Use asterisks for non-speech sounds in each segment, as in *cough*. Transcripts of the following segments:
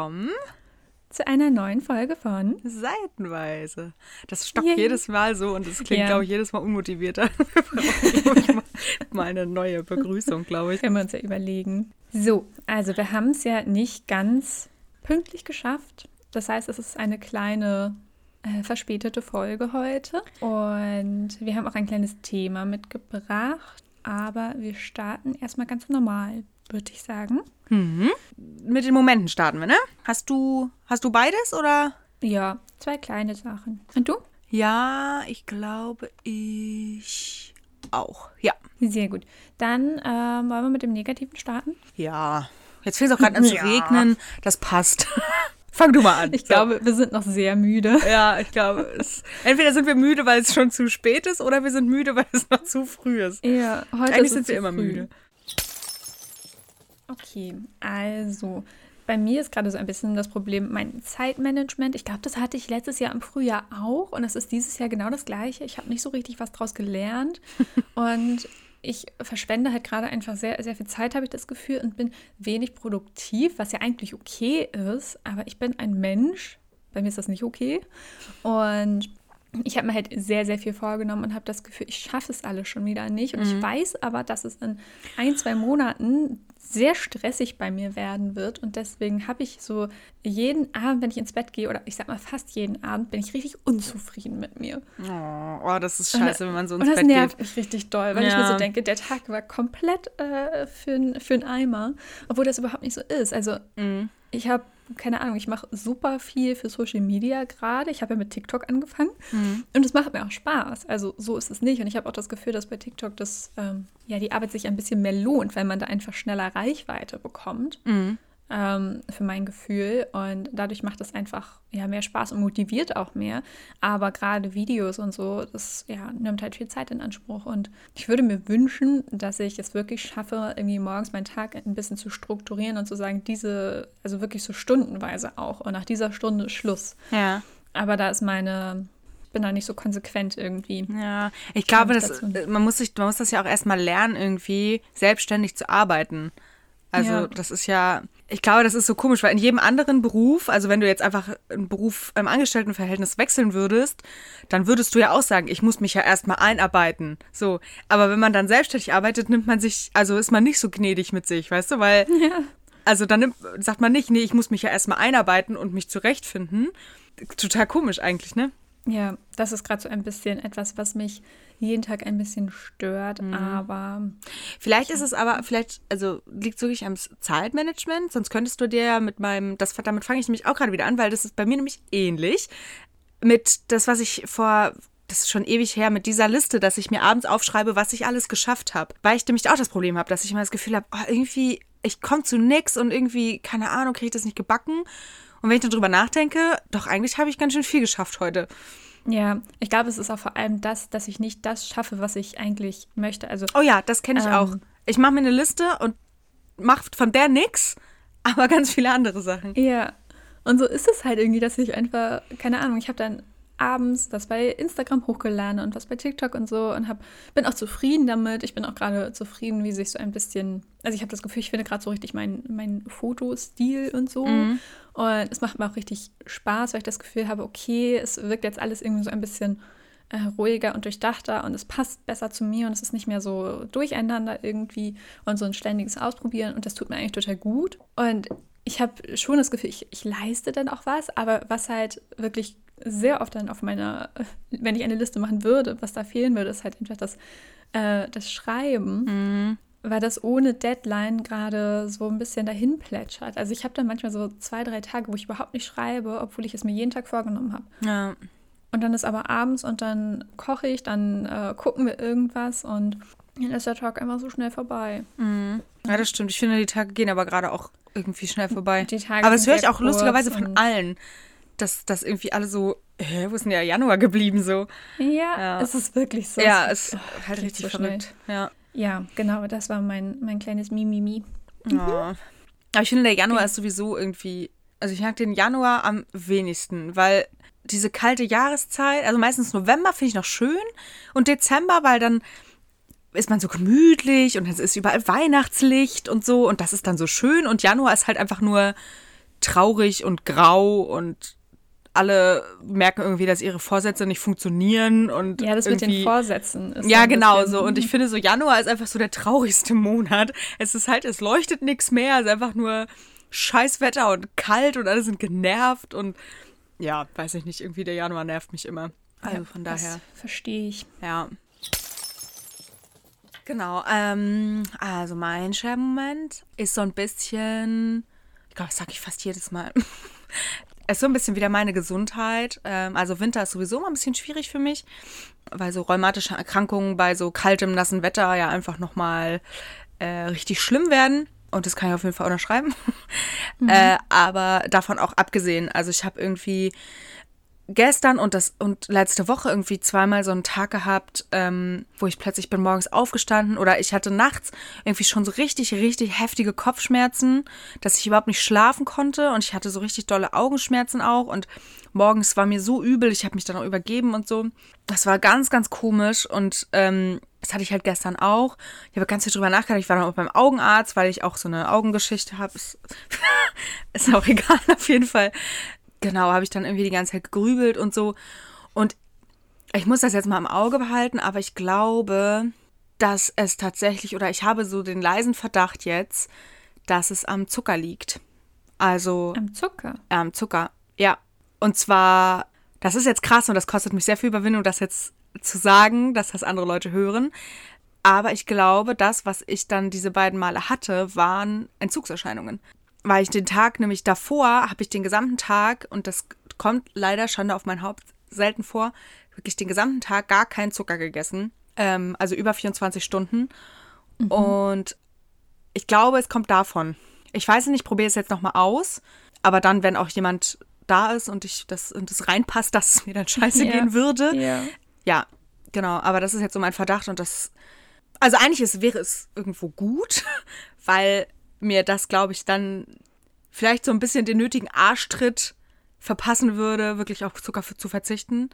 Willkommen zu einer neuen Folge von Seitenweise. Das stockt Yay. jedes Mal so und es klingt, Ja. glaube ich, jedes Mal unmotivierter. *laughs* Wir brauchen wirklich mal- mal eine neue Begrüßung, glaube ich. Können wir uns ja überlegen. So, also wir haben es ja nicht ganz pünktlich geschafft. Das heißt, es ist eine kleine äh, verspätete Folge heute. Und wir haben auch ein kleines Thema mitgebracht. Aber wir starten erstmal ganz normal, würde ich sagen. Mit den Momenten starten wir, ne? Hast du, hast du beides oder? Ja, zwei kleine Sachen. Und du? Ja, ich glaube, ich auch. Ja. Sehr gut. Dann ähm, wollen wir mit dem Negativen starten. Ja. Jetzt fängt es auch gerade an zu *laughs* Ja. regnen. Das passt. *laughs* Fang du mal an. Ich So. glaube, wir sind noch sehr müde. *laughs* Ja, ich glaube, es, entweder sind wir müde, weil es schon zu spät ist, oder wir sind müde, weil es noch zu früh ist. Ja, heute Eigentlich ist es sind wir immer früh. müde. Okay, also bei mir ist gerade so ein bisschen das Problem mein Zeitmanagement. Ich glaube, das hatte ich letztes Jahr im Frühjahr auch und das ist dieses Jahr genau das gleiche. Ich habe nicht so richtig was draus gelernt *laughs* und ich verschwende halt gerade einfach sehr, sehr viel Zeit, habe ich das Gefühl, und bin wenig produktiv, was ja eigentlich okay ist, aber ich bin ein Mensch, bei mir ist das nicht okay und ich habe mir halt sehr, sehr viel vorgenommen und habe das Gefühl, ich schaffe es alles schon wieder nicht. Und ich weiß aber, dass es in ein, zwei Monaten sehr stressig bei mir werden wird. Und deswegen habe ich so jeden Abend, wenn ich ins Bett gehe, oder ich sag mal fast jeden Abend, bin ich richtig unzufrieden mit mir. Oh, oh, das ist scheiße, wenn man so ins Und das Bett nervt geht. mich richtig doll, weil ich mir Ja. so denke, der Tag war komplett äh, für einen Eimer, obwohl das überhaupt nicht so ist. Also Mhm. Ich habe, keine Ahnung, ich mache super viel für Social Media gerade. Ich habe ja mit TikTok angefangen Mhm. und es macht mir auch Spaß. Also so ist es nicht. Und ich habe auch das Gefühl, dass bei TikTok das, ähm, ja, die Arbeit sich ein bisschen mehr lohnt, weil man da einfach schneller Reichweite bekommt. Mhm. Ähm, für mein Gefühl. Und dadurch macht es einfach ja, mehr Spaß und motiviert auch mehr. Aber gerade Videos und so, das ja, nimmt halt viel Zeit in Anspruch. Und ich würde mir wünschen, dass ich es wirklich schaffe, irgendwie morgens meinen Tag ein bisschen zu strukturieren und zu sagen, diese, also wirklich so stundenweise auch. Und nach dieser Stunde ist Schluss. Ja. Aber da ist meine, ich bin da nicht so konsequent irgendwie. Ja, ich glaube, das, man, muss sich, man muss das ja auch erstmal lernen, irgendwie selbstständig zu arbeiten. Also Ja. das ist ja, ich glaube, das ist so komisch, weil in jedem anderen Beruf, also wenn du jetzt einfach einen Beruf im Angestelltenverhältnis wechseln würdest, dann würdest du ja auch sagen, ich muss mich ja erstmal einarbeiten. So, aber wenn man dann selbstständig arbeitet, nimmt man sich, also ist man nicht so gnädig mit sich, weißt du, weil *laughs* Ja. also dann nimmt, sagt man nicht, nee, ich muss mich ja erstmal einarbeiten und mich zurechtfinden. Total komisch eigentlich, ne? Ja, das ist gerade so ein bisschen etwas, was mich jeden Tag ein bisschen stört, aber Vielleicht ist es aber, vielleicht, also liegt es wirklich am Zeitmanagement, sonst könntest du dir ja mit meinem, das, damit fange ich nämlich auch gerade wieder an, weil das ist bei mir nämlich ähnlich. Mit das, was ich vor, das ist schon ewig her, mit dieser Liste, dass ich mir abends aufschreibe, was ich alles geschafft habe. Weil ich nämlich auch das Problem habe, dass ich immer das Gefühl habe, oh, irgendwie, ich komme zu nix und irgendwie, keine Ahnung, kriege ich das nicht gebacken. Und wenn ich dann drüber nachdenke, doch eigentlich habe ich ganz schön viel geschafft heute. Ja, ich glaube, es ist auch vor allem das, dass ich nicht das schaffe, was ich eigentlich möchte. Also, Oh ja, das kenne ich Ähm. auch. Ich mache mir eine Liste und mache von der nix, *laughs* aber ganz viele andere Sachen. ja. Und so ist es halt irgendwie, dass ich einfach, keine Ahnung, ich habe dann abends was bei Instagram hochgeladen und was bei TikTok und so und hab, bin auch zufrieden damit. Ich bin auch gerade zufrieden, wie sich so ein bisschen, also ich habe das Gefühl, ich finde gerade so richtig meinen mein Fotostil und so. Und es macht mir auch richtig Spaß, weil ich das Gefühl habe, okay, es wirkt jetzt alles irgendwie so ein bisschen äh, ruhiger und durchdachter und es passt besser zu mir und es ist nicht mehr so durcheinander irgendwie und so ein ständiges Ausprobieren und das tut mir eigentlich total gut. Und ich habe schon das Gefühl, ich, ich leiste dann auch was, aber was halt wirklich sehr oft dann auf meiner, wenn ich eine Liste machen würde, was da fehlen würde, ist halt einfach das, äh, das Schreiben weil das ohne Deadline gerade so ein bisschen dahin plätschert. Also ich habe dann manchmal so zwei, drei Tage, wo ich überhaupt nicht schreibe, obwohl ich es mir jeden Tag vorgenommen habe. Ja. Und dann ist aber abends und dann koche ich, dann äh, gucken wir irgendwas und dann ist der Tag einfach so schnell vorbei. Ja, das stimmt. Ich finde, die Tage gehen aber gerade auch irgendwie schnell vorbei. Die Tage aber das höre ich auch lustigerweise von allen, dass, dass irgendwie alle so, hä, wo ist denn der Januar geblieben so? Ja, Ja. es ist wirklich so. ja, Es- ist halt richtig so schnell. verrückt. Ja. Ja, genau, das war mein, mein kleines Mimimi. Ja. Aber ich finde, der Januar ist sowieso irgendwie, also ich mag den Januar am wenigsten, weil diese kalte Jahreszeit, also meistens November finde ich noch schön und Dezember, weil dann ist man so gemütlich und es ist überall Weihnachtslicht und so und das ist dann so schön und Januar ist halt einfach nur traurig und grau und alle merken irgendwie, dass ihre Vorsätze nicht funktionieren und ja, das mit den Vorsätzen ist ja genau so und ich finde so Januar ist einfach so der traurigste Monat. Es ist halt, es leuchtet nichts mehr, es ist einfach nur Scheißwetter und kalt und alle sind genervt und ja, weiß ich nicht, irgendwie der Januar nervt mich immer. Also ja, von daher verstehe ich. Ja. Genau, ähm, also mein Scherbenmoment ist so ein bisschen, ich glaube, das sage ich fast jedes Mal. Ist so ein bisschen wieder meine Gesundheit. Ähm, also Winter ist sowieso immer ein bisschen schwierig für mich, weil so rheumatische Erkrankungen bei so kaltem, nassen Wetter ja einfach nochmal äh, richtig schlimm werden. Und das kann ich auf jeden Fall unterschreiben. *laughs* Mhm. äh, aber davon auch abgesehen, also ich habe irgendwie gestern und das und letzte Woche irgendwie zweimal so einen Tag gehabt, ähm, wo ich plötzlich bin morgens aufgestanden oder ich hatte nachts irgendwie schon so richtig, richtig heftige Kopfschmerzen, dass ich überhaupt nicht schlafen konnte und ich hatte so richtig dolle Augenschmerzen auch und morgens war mir so übel, ich habe mich dann auch übergeben und so. Das war ganz, ganz komisch und ähm, das hatte ich halt gestern auch. Ich habe ganz viel drüber nachgedacht. Ich war dann auch beim Augenarzt, weil ich auch so eine Augengeschichte habe. Ist, *laughs* ist auch egal, auf jeden Fall genau, habe ich dann irgendwie die ganze Zeit gegrübelt und so. Und ich muss das jetzt mal im Auge behalten, aber ich glaube, dass es tatsächlich, oder ich habe so den leisen Verdacht jetzt, dass es am Zucker liegt. Also. Am Zucker? Äh, am Zucker, ja. Und zwar, das ist jetzt krass und das kostet mich sehr viel Überwindung, das jetzt zu sagen, dass das andere Leute hören. Aber ich glaube, das, was ich dann diese beiden Male hatte, waren Entzugserscheinungen weil ich den Tag nämlich davor, habe ich den gesamten Tag, und das kommt leider Schande auf mein Haupt selten vor, wirklich den gesamten Tag gar keinen Zucker gegessen. Ähm, also über 24 Stunden. Mhm. Und ich glaube, es kommt davon. Ich weiß nicht, ich probiere es jetzt nochmal aus. Aber dann, wenn auch jemand da ist und ich das und es reinpasst, *laughs* dass es mir dann scheiße ja. gehen würde. Ja. ja, genau. Aber das ist jetzt so mein Verdacht und das. Also eigentlich ist, wäre es irgendwo gut, *laughs* weil mir das, glaube ich, dann vielleicht so ein bisschen den nötigen Arschtritt verpassen würde, wirklich auf Zucker zu verzichten.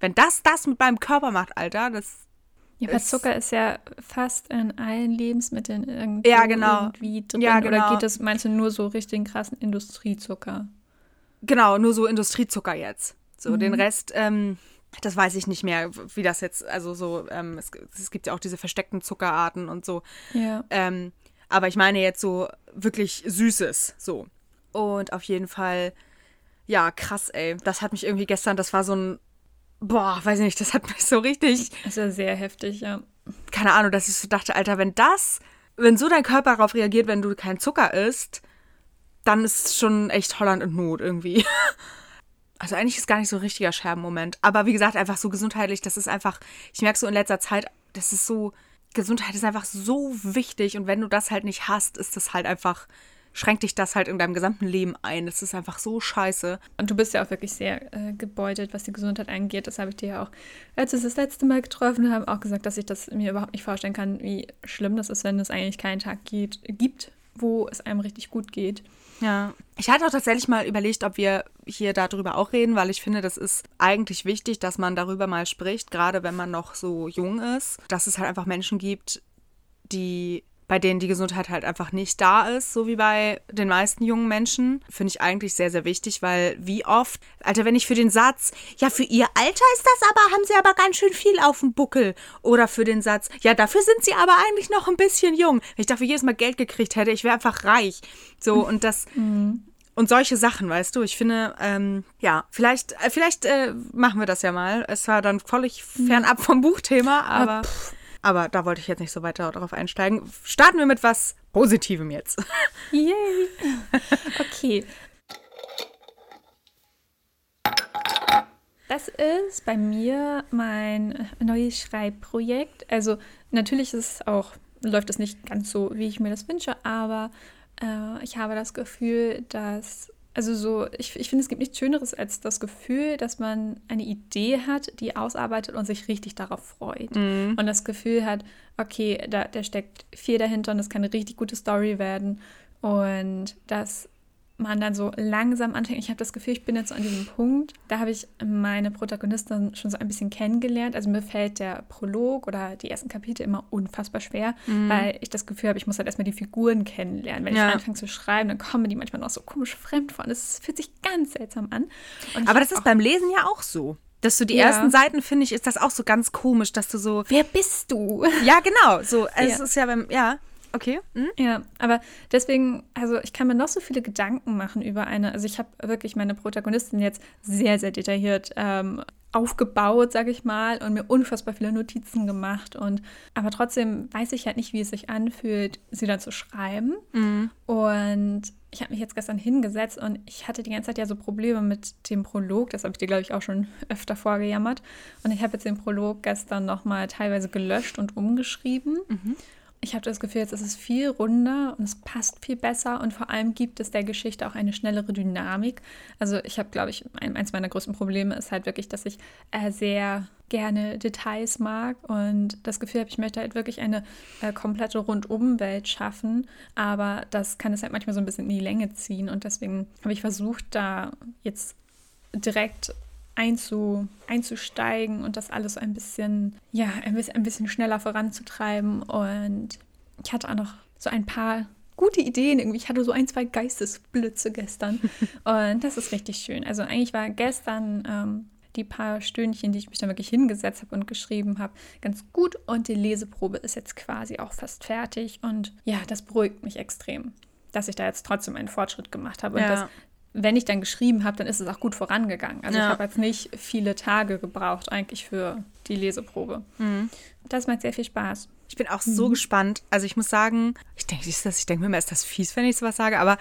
Wenn das das mit meinem Körper macht, Alter, das. Ja, aber Zucker ist ja fast in allen Lebensmitteln irgendwie, ja, genau. irgendwie drin. Ja, genau. Oder geht das, meinst du, nur so richtig krassen Industriezucker? Genau, nur so Industriezucker jetzt. So, mhm. den Rest, ähm, das weiß ich nicht mehr, wie das jetzt, also so, ähm, es, es, gibt ja auch diese versteckten Zuckerarten und so. Ja. Ähm, aber ich meine jetzt so wirklich Süßes, so. Und auf jeden Fall, ja, krass, ey. Das hat mich irgendwie gestern, das war so ein, boah, weiß ich nicht, das hat *laughs* mich so richtig. Das ist ja sehr heftig, ja. Keine Ahnung, dass ich so dachte, Alter, wenn das, wenn so dein Körper darauf reagiert, wenn du keinen Zucker isst, dann ist es schon echt Holland und Not irgendwie. *laughs* Also eigentlich ist gar nicht so ein richtiger Scherbenmoment. Aber wie gesagt, einfach so gesundheitlich, das ist einfach, ich merke so in letzter Zeit, das ist so, Gesundheit ist einfach so wichtig und wenn du das halt nicht hast, ist das halt einfach, schränkt dich das halt in deinem gesamten Leben ein. Das ist einfach so scheiße. Und du bist ja auch wirklich sehr äh, gebeutelt, was die Gesundheit angeht. Das habe ich dir ja auch, als wir das letzte Mal getroffen haben, auch gesagt, dass ich das mir überhaupt nicht vorstellen kann, wie schlimm das ist, wenn es eigentlich keinen Tag geht, gibt, wo es einem richtig gut geht. Ja. Ich hatte auch tatsächlich mal überlegt, ob wir hier darüber auch reden, weil ich finde, das ist eigentlich wichtig, dass man darüber mal spricht, gerade wenn man noch so jung ist, dass es halt einfach Menschen gibt, die bei denen die Gesundheit halt einfach nicht da ist, so wie bei den meisten jungen Menschen, finde ich eigentlich sehr, sehr wichtig, weil wie oft, Alter, wenn ich für den Satz, ja, für ihr Alter ist das aber, haben sie aber ganz schön viel auf dem Buckel. Oder für den Satz, ja, dafür sind sie aber eigentlich noch ein bisschen jung. Wenn ich dafür jedes Mal Geld gekriegt hätte, ich wäre einfach reich. So, und das. Mhm. Und solche Sachen, weißt du, ich finde, ähm, ja, vielleicht, äh, vielleicht äh, machen wir das ja mal. Es war dann völlig fernab vom Buchthema, aber. Pff aber da wollte ich jetzt nicht so weiter darauf einsteigen. Starten wir mit was Positivem jetzt. *laughs* Yay! Okay. Das ist bei mir mein neues Schreibprojekt. Also natürlich ist es auch, läuft es nicht ganz so, wie ich mir das wünsche, aber äh, ich habe das Gefühl, dass also so, ich, ich finde, es gibt nichts Schöneres als das Gefühl, dass man eine Idee hat, die ausarbeitet und sich richtig darauf freut. Mhm. Und das Gefühl hat, okay, da, da steckt viel dahinter und das kann eine richtig gute Story werden. Und dass man dann so langsam anfängt. Ich habe das Gefühl, ich bin jetzt so an diesem Punkt, da habe ich meine Protagonistin schon so ein bisschen kennengelernt. Also mir fällt der Prolog oder die ersten Kapitel immer unfassbar schwer, mhm. weil ich das Gefühl habe, ich muss halt erstmal die Figuren kennenlernen. Wenn ja. ich anfange zu schreiben, dann kommen die manchmal noch so komisch fremd vor. Das fühlt sich ganz seltsam an. Aber das ist beim Lesen ja auch so. Dass du die ja. ersten Seiten, finde ich, ist das auch so ganz komisch, dass du so. Wer bist du? Ja, genau. So, also ja. es ist ja beim, ja. Okay. Mhm. Ja, aber deswegen, also ich kann mir noch so viele Gedanken machen über eine, also ich habe wirklich meine Protagonistin jetzt sehr, sehr detailliert ähm, aufgebaut, sage ich mal, und mir unfassbar viele Notizen gemacht. Und aber trotzdem weiß ich halt nicht, wie es sich anfühlt, sie dann zu schreiben. Mhm. Und ich habe mich jetzt gestern hingesetzt und ich hatte die ganze Zeit ja so Probleme mit dem Prolog. Das habe ich dir, glaube ich, auch schon *laughs* öfter vorgejammert. Und ich habe jetzt den Prolog gestern nochmal teilweise gelöscht und umgeschrieben. Mhm ich habe das Gefühl, jetzt ist es viel runder und es passt viel besser und vor allem gibt es der Geschichte auch eine schnellere Dynamik. Also ich habe, glaube ich, ein, eins meiner größten Probleme ist halt wirklich, dass ich äh, sehr gerne Details mag und das Gefühl habe, ich möchte halt wirklich eine äh, komplette Rundumwelt schaffen, aber das kann es halt manchmal so ein bisschen in die Länge ziehen und deswegen habe ich versucht, da jetzt direkt einzu, einzusteigen und das alles so ein bisschen, ja, ein bisschen, ein bisschen schneller voranzutreiben. Und ich hatte auch noch so ein paar gute Ideen irgendwie. Ich hatte so ein, zwei Geistesblitze gestern. *laughs* und das ist richtig schön. Also eigentlich war gestern ähm, die paar Stündchen, die ich mich dann wirklich hingesetzt habe und geschrieben habe, ganz gut. Und die Leseprobe ist jetzt quasi auch fast fertig. Und ja, das beruhigt mich extrem, dass ich da jetzt trotzdem einen Fortschritt gemacht habe. Und ja. Wenn ich dann geschrieben habe, dann ist es auch gut vorangegangen. Also ja. ich habe jetzt nicht viele Tage gebraucht eigentlich für die Leseprobe. Mhm. Das macht sehr viel Spaß. Ich bin auch mhm. so gespannt. Also ich muss sagen, ich denke, ich denke mir immer, ist das fies, wenn ich sowas sage, aber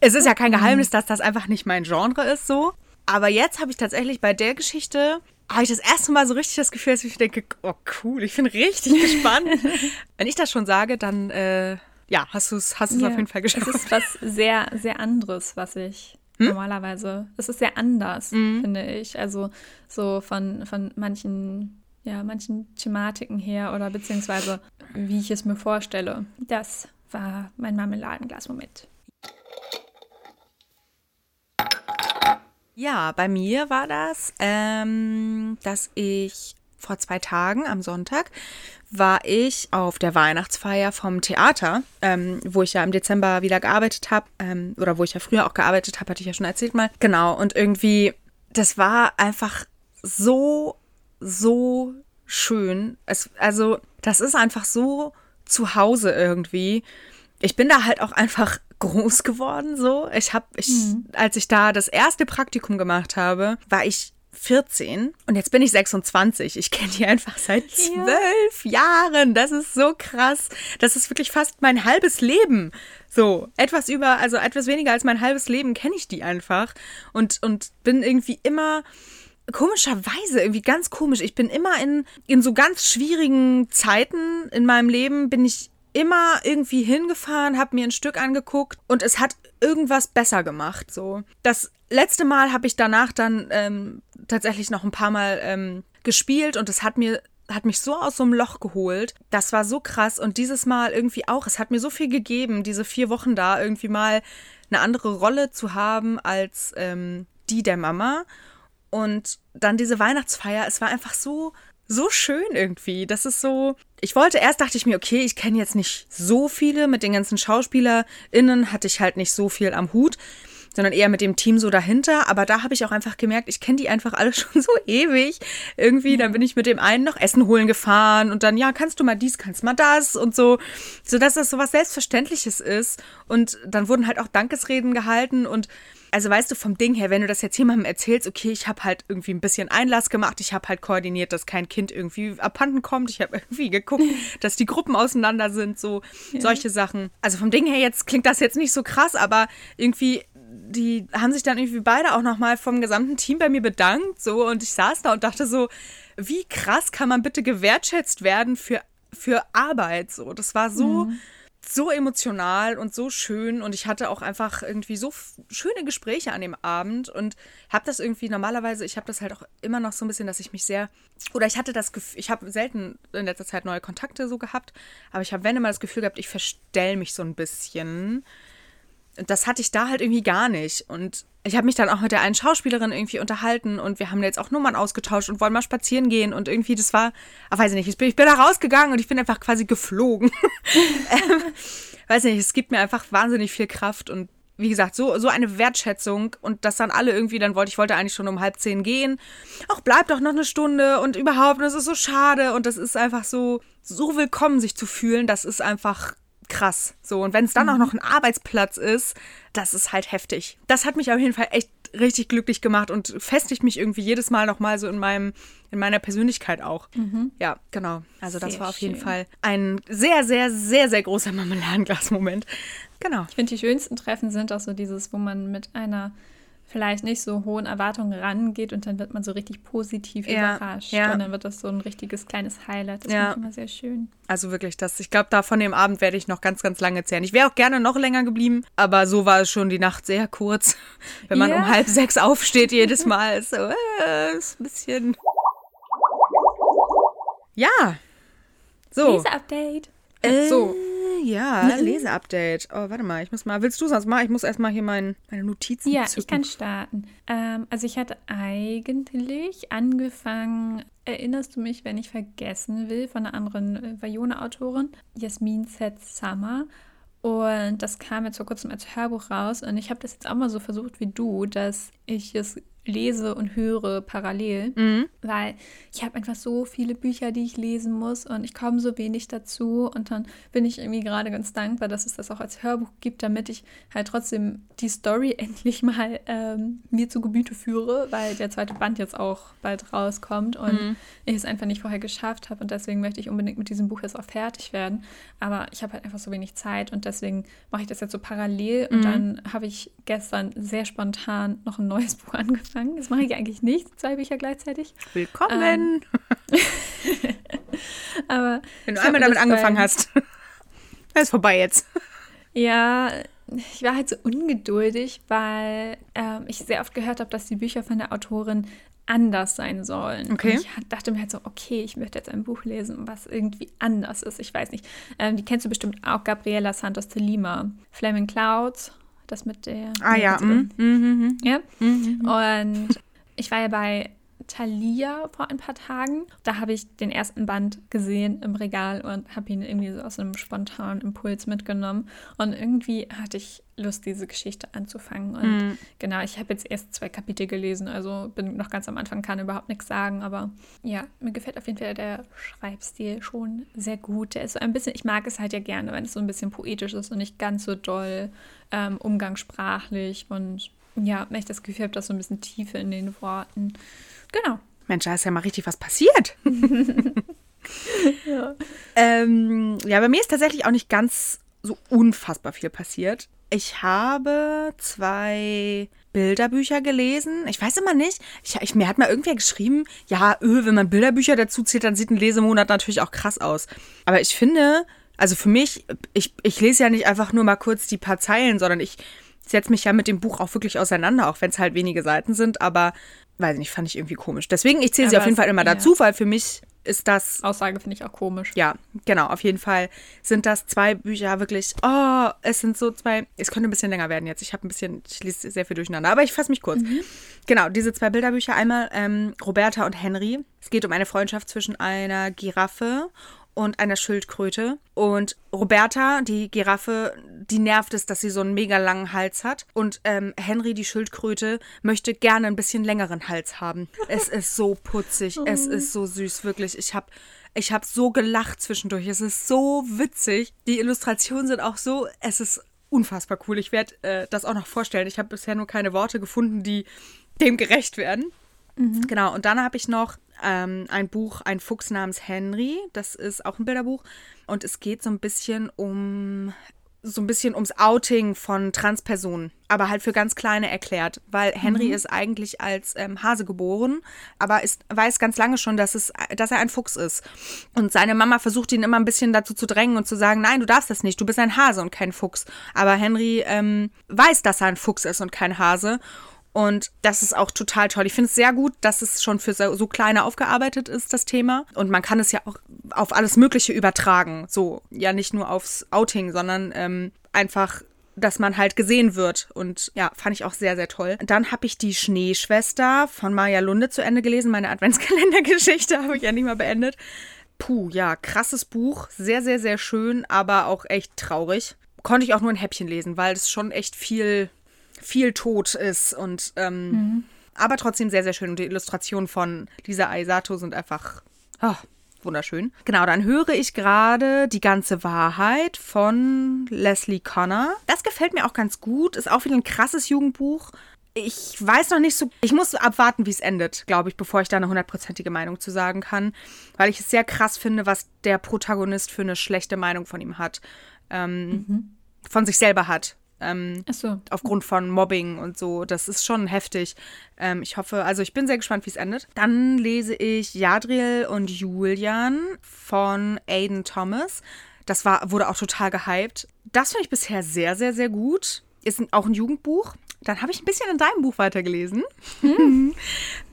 es ist ja kein mhm. Geheimnis, dass das einfach nicht mein Genre ist so. Aber jetzt habe ich tatsächlich bei der Geschichte habe ich das erste Mal so richtig das Gefühl, dass ich denke, oh cool, ich bin richtig *laughs* gespannt. wenn ich das schon sage, dann äh, ja, hast du es hast ja, auf jeden Fall geschafft. Es ist was sehr, sehr anderes, was ich hm? normalerweise. Es ist sehr anders, mhm. finde ich. Also so von, von manchen, ja, manchen Thematiken her oder beziehungsweise wie ich es mir vorstelle. Das war mein Marmeladenglas-Moment. Ja, bei mir war das, ähm, dass ich vor zwei Tagen am Sonntag war ich auf der Weihnachtsfeier vom Theater, ähm, wo ich ja im Dezember wieder gearbeitet habe, ähm, oder wo ich ja früher auch gearbeitet habe, hatte ich ja schon erzählt mal. Genau, und irgendwie, das war einfach so, so schön. Es, also, das ist einfach so zu Hause irgendwie. Ich bin da halt auch einfach *laughs* groß geworden so. Ich habe, ich, mhm. als ich da das erste Praktikum gemacht habe, war ich 14 und jetzt bin ich 26. Ich kenne die einfach seit zwölf ja. Jahren. Das ist so krass. Das ist wirklich fast mein halbes Leben. So, etwas über, also etwas weniger als mein halbes Leben kenne ich die einfach und, und bin irgendwie immer komischerweise, irgendwie ganz komisch. Ich bin immer in, in so ganz schwierigen Zeiten in meinem Leben, bin ich immer irgendwie hingefahren, habe mir ein Stück angeguckt und es hat irgendwas besser gemacht. So. Das letzte Mal habe ich danach dann ähm, tatsächlich noch ein paar Mal ähm, gespielt und es hat mir hat mich so aus so einem Loch geholt. Das war so krass. Und dieses Mal irgendwie auch. Es hat mir so viel gegeben, diese vier Wochen da irgendwie mal eine andere Rolle zu haben als ähm, die der Mama. Und dann diese Weihnachtsfeier. Es war einfach so, so schön irgendwie. Das ist so. Ich wollte erst, dachte ich mir, okay, ich kenne jetzt nicht so viele. Mit den ganzen SchauspielerInnen hatte ich halt nicht so viel am Hut sondern eher mit dem Team so dahinter. Aber da habe ich auch einfach gemerkt, ich kenne die einfach alle *laughs* schon so ewig. Irgendwie, dann bin ich mit dem einen noch Essen holen gefahren und dann, ja, kannst du mal dies, kannst mal das und so, so dass das so was Selbstverständliches ist. Und dann wurden halt auch Dankesreden gehalten und also weißt du, vom Ding her, wenn du das jetzt jemandem erzählst, okay, ich habe halt irgendwie ein bisschen Einlass gemacht, ich habe halt koordiniert, dass kein Kind irgendwie abhanden kommt, ich habe *laughs* irgendwie geguckt, *laughs* dass die Gruppen auseinander sind, so ja. solche Sachen. Also vom Ding her jetzt klingt das jetzt nicht so krass, aber irgendwie die haben sich dann irgendwie beide auch nochmal vom gesamten Team bei mir bedankt, so, und ich saß da und dachte so, wie krass kann man bitte gewertschätzt werden für, für Arbeit, so. Das war so, mhm. so emotional und so schön und ich hatte auch einfach irgendwie so schöne Gespräche an dem Abend und habe das irgendwie normalerweise, ich habe das halt auch immer noch so ein bisschen, dass ich mich sehr, oder ich hatte das Gefühl, ich habe selten in letzter Zeit neue Kontakte so gehabt, aber ich habe wenn immer das Gefühl gehabt, ich verstell mich so ein bisschen Das hatte ich da halt irgendwie gar nicht. Und ich habe mich dann auch mit der einen Schauspielerin irgendwie unterhalten und wir haben jetzt auch Nummern ausgetauscht und wollen mal spazieren gehen und irgendwie, das war, ach, weiß ich nicht, ich bin, ich bin da rausgegangen und ich bin einfach quasi geflogen. *laughs* *laughs* ähm, weiß nicht, es gibt mir einfach wahnsinnig viel Kraft und wie gesagt, so, so eine Wertschätzung und dass dann alle irgendwie, dann wollte ich wollte eigentlich schon um halb zehn gehen. Ach, bleib doch noch eine Stunde und überhaupt, das ist so schade und das ist einfach so, so willkommen, sich zu fühlen. Das ist einfach krass. So, und wenn es dann mhm. auch noch ein Arbeitsplatz ist, das ist halt heftig. Das hat mich auf jeden Fall echt richtig glücklich gemacht und festigt mich irgendwie jedes Mal noch mal so in meinem in meiner Persönlichkeit auch. Mhm. Ja, genau. Also das sehr war auf jeden Fall ein sehr sehr sehr sehr großer Marmeladenglas-Moment. Genau. Ich finde die schönsten Treffen sind auch so dieses, wo man mit einer vielleicht nicht so hohen Erwartungen rangeht und dann wird man so richtig positiv ja, überrascht. Ja. Und dann wird das so ein richtiges kleines Highlight. Das ja. finde ich immer sehr schön. Also wirklich, das, ich glaube, da von dem Abend werde ich noch ganz, ganz lange zählen. Ich wäre auch gerne noch länger geblieben, aber so war es schon die Nacht sehr kurz. *laughs* Wenn man ja. um halb sechs aufsteht jedes Mal, ist so, äh, ist ein bisschen. Ja. So. Leseupdate. Äh, so. Ja, mhm. Leseupdate. Oh, warte mal, ich muss mal. Willst du sonst mal? Ich muss erstmal hier mein, meine Notizen Ja, zücken. ich kann starten. Ähm, also ich hatte eigentlich angefangen, erinnerst du mich, wenn ich vergessen will, von einer anderen äh, Vajona-Autorin, Jasmin Z. Summer. Und das kam jetzt vor kurzem als Hörbuch raus. Und ich habe das jetzt auch mal so versucht wie du, dass ich es lese und höre parallel, mhm. weil ich habe einfach so viele Bücher, die ich lesen muss und ich komme so wenig dazu und dann bin ich irgendwie gerade ganz dankbar, dass es das auch als Hörbuch gibt, damit ich halt trotzdem die Story *laughs* endlich mal ähm, mir zu Gebüte führe, weil der zweite Band jetzt auch bald rauskommt und mhm. ich es einfach nicht vorher geschafft habe und deswegen möchte ich unbedingt mit diesem Buch jetzt auch fertig werden, aber ich habe halt einfach so wenig Zeit und deswegen mache ich das jetzt so parallel und mhm. dann habe ich gestern sehr spontan noch ein neues *laughs* Buch angefangen angefangen. Das mache ich eigentlich nicht, zwei Bücher gleichzeitig. Willkommen! Ähm, *laughs* aber Wenn du einmal damit angefangen hast, *laughs* ist vorbei jetzt. Ja, ich war halt so ungeduldig, weil ähm, ich sehr oft gehört habe, dass die Bücher von der Autorin anders sein sollen. Okay. Und ich dachte mir halt so, okay, ich möchte jetzt ein Buch lesen, was irgendwie anders ist. Ich weiß nicht. Ähm, die kennst du bestimmt auch, Gabriela Santos de Lima. Flaming Clouds das mit der. Ah ja. Mm, mm, mm, ja. Und ich war ja bei Thalia vor ein paar Tagen. Da habe ich den ersten Band gesehen im Regal und habe ihn irgendwie so aus einem spontanen Impuls mitgenommen. Und irgendwie hatte ich Lust, diese Geschichte anzufangen. Und mhm. genau, ich habe jetzt erst zwei Kapitel gelesen, also bin noch ganz am Anfang, kann überhaupt nichts sagen. Aber ja, mir gefällt auf jeden Fall der Schreibstil schon sehr gut. Der ist so ein bisschen, ich mag es halt ja gerne, wenn es so ein bisschen poetisch ist und nicht ganz so doll ähm, umgangssprachlich und ja, wenn ich das Gefühl habe, dass so ein bisschen Tiefe in den Worten. Genau. Mensch, da ist ja mal richtig was passiert. ja. *laughs* Ähm, ja, bei mir ist tatsächlich auch nicht ganz so unfassbar viel passiert. Ich habe zwei Bilderbücher gelesen. Ich weiß immer nicht. Ich, ich, mir hat mal irgendwer geschrieben, ja, öh, wenn man Bilderbücher dazu zählt, dann sieht ein Lesemonat natürlich auch krass aus. Aber ich finde, also für mich, ich, ich lese ja nicht einfach nur mal kurz die paar Zeilen, sondern ich setze mich ja mit dem Buch auch wirklich auseinander, auch wenn es halt wenige Seiten sind. Aber weiß ich nicht, fand ich irgendwie komisch. Deswegen, ich zähle sie auf jeden Fall immer ja. dazu, weil für mich ist das. Aussage finde ich auch komisch. Ja, genau, auf jeden Fall sind das zwei Bücher wirklich. Oh, es sind so zwei. Es könnte ein bisschen länger werden jetzt. Ich habe ein bisschen, ich lese sehr viel durcheinander, aber ich fasse mich kurz. Mhm. Genau, diese zwei Bilderbücher. Einmal ähm, Roberta und Henry. Es geht um eine Freundschaft zwischen einer Giraffe und einer Schildkröte. Und Roberta, die Giraffe, die nervt es, dass sie so einen mega langen Hals hat. Und ähm, Henry, die Schildkröte, möchte gerne ein bisschen längeren Hals haben. Es ist so putzig, *laughs* es ist so süß, wirklich. Ich habe ich hab so gelacht zwischendurch. Es ist so witzig. Die Illustrationen sind auch so, es ist unfassbar cool. Ich werde äh, das auch noch vorstellen. Ich habe bisher nur keine Worte gefunden, die dem gerecht werden. Mhm. Genau, und dann habe ich noch ähm, ein Buch, ein Fuchs namens Henry. Das ist auch ein Bilderbuch. Und es geht so ein bisschen um so ein bisschen ums Outing von Transpersonen, aber halt für ganz kleine erklärt, weil Henry mhm. ist eigentlich als ähm, Hase geboren, aber ist, weiß ganz lange schon, dass, es, dass er ein Fuchs ist. Und seine Mama versucht ihn immer ein bisschen dazu zu drängen und zu sagen, nein, du darfst das nicht, du bist ein Hase und kein Fuchs. Aber Henry ähm, weiß, dass er ein Fuchs ist und kein Hase und das ist auch total toll. Ich finde es sehr gut, dass es schon für so, so kleine aufgearbeitet ist, das Thema. Und man kann es ja auch auf alles Mögliche übertragen. So, ja, nicht nur aufs Outing, sondern ähm, einfach dass man halt gesehen wird. Und ja, fand ich auch sehr, sehr toll. Dann habe ich die Schneeschwester von Maja Lunde zu Ende gelesen. Meine Adventskalendergeschichte *laughs* habe ich ja nicht mal beendet. Puh, ja, krasses Buch. Sehr, sehr, sehr schön, aber auch echt traurig. Konnte ich auch nur ein Häppchen lesen, weil es schon echt viel, viel Tod ist und ähm, mhm. aber trotzdem sehr, sehr schön. Und die Illustrationen von Lisa Aisato sind einfach oh, wunderschön. Genau, dann höre ich gerade Die ganze Wahrheit von Leslie Connor. Das gefällt mir auch ganz gut. Ist auch wieder ein krasses Jugendbuch. Ich weiß noch nicht so. Ich muss abwarten, wie es endet, glaube ich, bevor ich da eine hundertprozentige Meinung zu sagen kann. Weil ich es sehr krass finde, was der Protagonist für eine schlechte Meinung von ihm hat. Ähm, mhm. Von sich selber hat. Ähm, so. Aufgrund von Mobbing und so. Das ist schon heftig. Ähm, ich hoffe, also ich bin sehr gespannt, wie es endet. Dann lese ich Jadriel und Julian von Aiden Thomas. Das war, wurde auch total gehypt. Das finde ich bisher sehr, sehr, sehr gut. Ist auch ein Jugendbuch. Dann habe ich ein bisschen in deinem Buch weitergelesen. Hm. *laughs*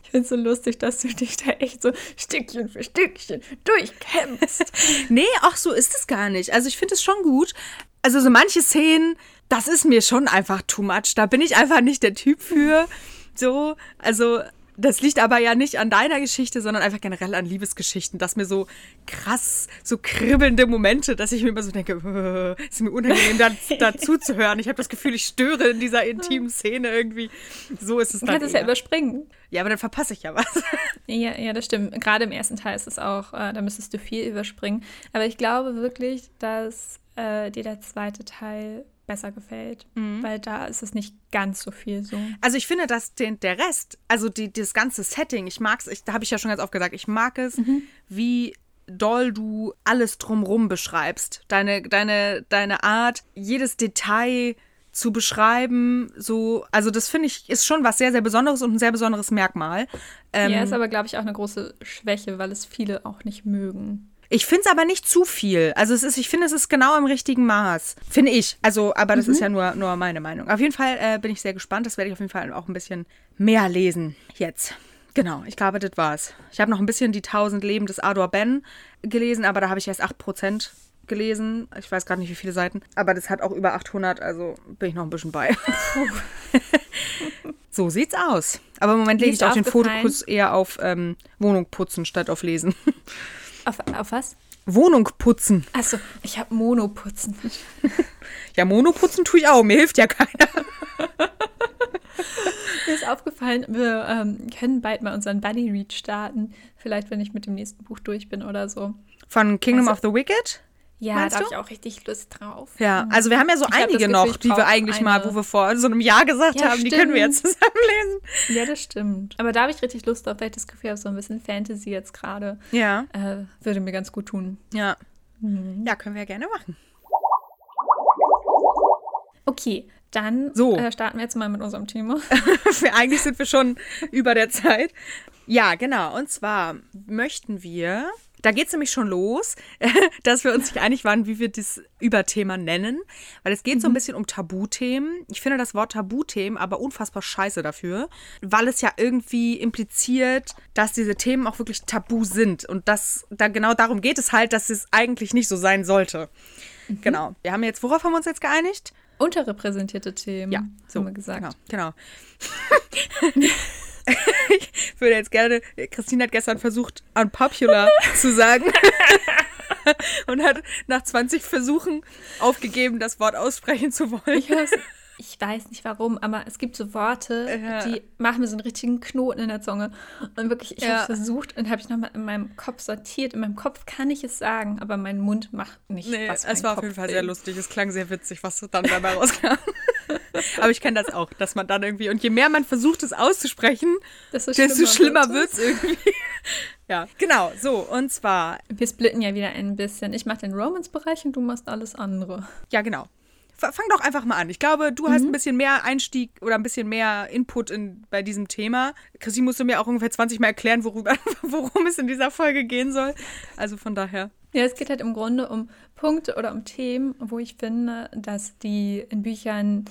Ich finde es so lustig, dass du dich da echt so Stückchen für Stückchen durchkämpfst. *laughs* nee, ach so ist es gar nicht. Also ich finde es schon gut. Also so manche Szenen das ist mir schon einfach too much. Da bin ich einfach nicht der Typ für. So, also das liegt aber ja nicht an deiner Geschichte, sondern einfach generell an Liebesgeschichten, dass mir so krass, so kribbelnde Momente, dass ich mir immer so denke, *laughs* ist mir unangenehm, da, *laughs* dazu zu hören. Ich habe das Gefühl, ich störe in dieser intimen Szene irgendwie. So ist es dann. Du kannst es ja überspringen. Ja, aber dann verpasse ich ja was. *laughs* Ja, ja, das stimmt. Gerade im ersten Teil ist es auch, äh, da müsstest du viel überspringen. Aber ich glaube wirklich, dass äh, dir der zweite Teil besser gefällt, mhm. weil da ist es nicht ganz so viel so. Also ich finde, dass den, der Rest, also die, das ganze Setting, ich mag es, da habe ich ja schon ganz oft gesagt, ich mag es, mhm. wie doll du alles drumrum beschreibst. Deine, deine, deine Art, jedes Detail zu beschreiben, so, also das finde ich, ist schon was sehr, sehr Besonderes und ein sehr besonderes Merkmal. Ähm, ja, ist aber, glaube ich, auch eine große Schwäche, weil es viele auch nicht mögen. Ich finde es aber nicht zu viel. Also es ist, ich finde, es ist genau im richtigen Maß. Finde ich. Also, aber das mhm. ist ja nur, nur meine Meinung. Auf jeden Fall äh, bin ich sehr gespannt. Das werde ich auf jeden Fall auch ein bisschen mehr lesen jetzt. Genau, ich glaube, das war's. Ich habe noch ein bisschen die 1000 Leben des Ador Ben gelesen, aber da habe ich erst 8% gelesen. Ich weiß gerade nicht, wie viele Seiten. Aber das hat auch über 800, also bin ich noch ein bisschen bei. *laughs* so sieht's aus. Aber im Moment lege ich auch den Fokus eher auf ähm, Wohnung putzen statt auf Lesen. Auf, auf was? Wohnung putzen. Achso, ich habe Mono putzen. *laughs* ja, Mono putzen tue ich auch. Mir hilft ja keiner. *laughs* Mir ist aufgefallen, wir ähm, können bald mal unseren Buddy Read starten. Vielleicht, wenn ich mit dem nächsten Buch durch bin oder so. Von Kingdom also, of the Wicked? Ja, da habe ich auch richtig Lust drauf. Ja, also wir haben ja so ich einige noch, die wir eigentlich mal, wo wir vor so einem Jahr gesagt ja, haben, stimmt. die können wir jetzt zusammenlesen. Ja, das stimmt. Aber da habe ich richtig Lust drauf, weil ich das Gefühl habe, so ein bisschen Fantasy jetzt gerade. Ja. Äh, würde mir ganz gut tun. Ja. Mhm. Ja, können wir ja gerne machen. Okay, dann so. äh, starten wir jetzt mal mit unserem Thema. *laughs* eigentlich sind wir schon über der Zeit. Ja, genau. Und zwar möchten wir da geht es nämlich schon los, *laughs* dass wir uns nicht einig waren, wie wir das Überthema nennen. Weil es geht mhm. so ein mhm. bisschen um Tabuthemen. Ich finde das Wort Tabuthemen aber unfassbar scheiße dafür, weil es ja irgendwie impliziert, dass diese Themen auch wirklich tabu sind. Und das, da genau darum geht es halt, dass es eigentlich nicht so sein sollte. Mhm. Genau. Wir haben jetzt, worauf haben wir uns jetzt geeinigt? Unterrepräsentierte Themen, ja, so haben wir gesagt. Genau. genau. *laughs* ich würde jetzt gerne, Christine hat gestern versucht, unpopular *laughs* zu sagen. *laughs* und hat nach 20 Versuchen aufgegeben, das Wort aussprechen zu wollen. Ich, ich weiß nicht warum, aber es gibt so Worte, ja. die machen mir so einen richtigen Knoten in der Zunge. Und wirklich, ich ja. habe versucht und habe ich nochmal in meinem Kopf sortiert. In meinem Kopf kann ich es sagen, aber mein Mund macht nicht. Nee, es war Kopf auf jeden Fall will. sehr lustig. Es klang sehr witzig, was dann dabei rauskam. *laughs* aber ich kenne das auch, dass man dann irgendwie, und je mehr man versucht, es auszusprechen, desto schlimmer, schlimmer wird es irgendwie. *laughs* ja, genau, so, und zwar. Wir splitten ja wieder ein bisschen. Ich mache den Romance-Bereich und du machst alles andere. Ja, genau fang doch einfach mal an. Ich glaube, du mhm. hast ein bisschen mehr Einstieg oder ein bisschen mehr Input in, bei diesem Thema. Christine musst du mir auch ungefähr 20 Mal erklären, worüber, *laughs* worum es in dieser Folge gehen soll. Also von daher. Ja, es geht halt im Grunde um Punkte oder um Themen, wo ich finde, dass die in Büchern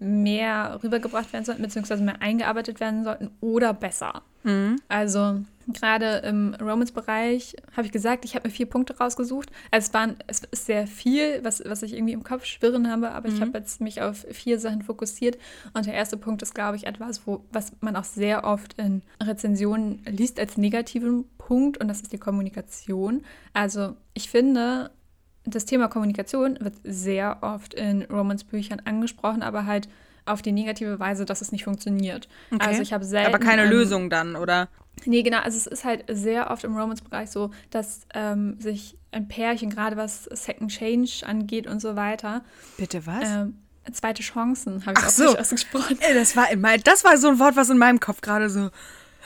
mehr rübergebracht werden sollten, beziehungsweise mehr eingearbeitet werden sollten oder besser. Mhm. Also gerade im Romance-Bereich habe ich gesagt, ich habe mir vier Punkte rausgesucht. Also es, waren, es ist sehr viel, was, was ich irgendwie im Kopf schwirren habe, aber mhm. ich habe jetzt mich auf vier Sachen fokussiert. Und der erste Punkt ist, glaube ich, etwas, wo, was man auch sehr oft in Rezensionen liest als negativen Punkt und das ist die Kommunikation. Also ich finde, das Thema Kommunikation wird sehr oft in Romance-Büchern angesprochen, aber halt auf die negative Weise, dass es nicht funktioniert. Okay. Also ich habe selten. Aber keine ähm, Lösung dann, oder? Nee, genau. Also es ist halt sehr oft im Romance-Bereich so, dass ähm, sich ein Pärchen, gerade was Second Change angeht und so weiter. Bitte was? Ähm, zweite Chancen, habe ich Ach auch so. nicht ausgesprochen. Ey, das war immer, das war so ein Wort, was in meinem Kopf gerade so.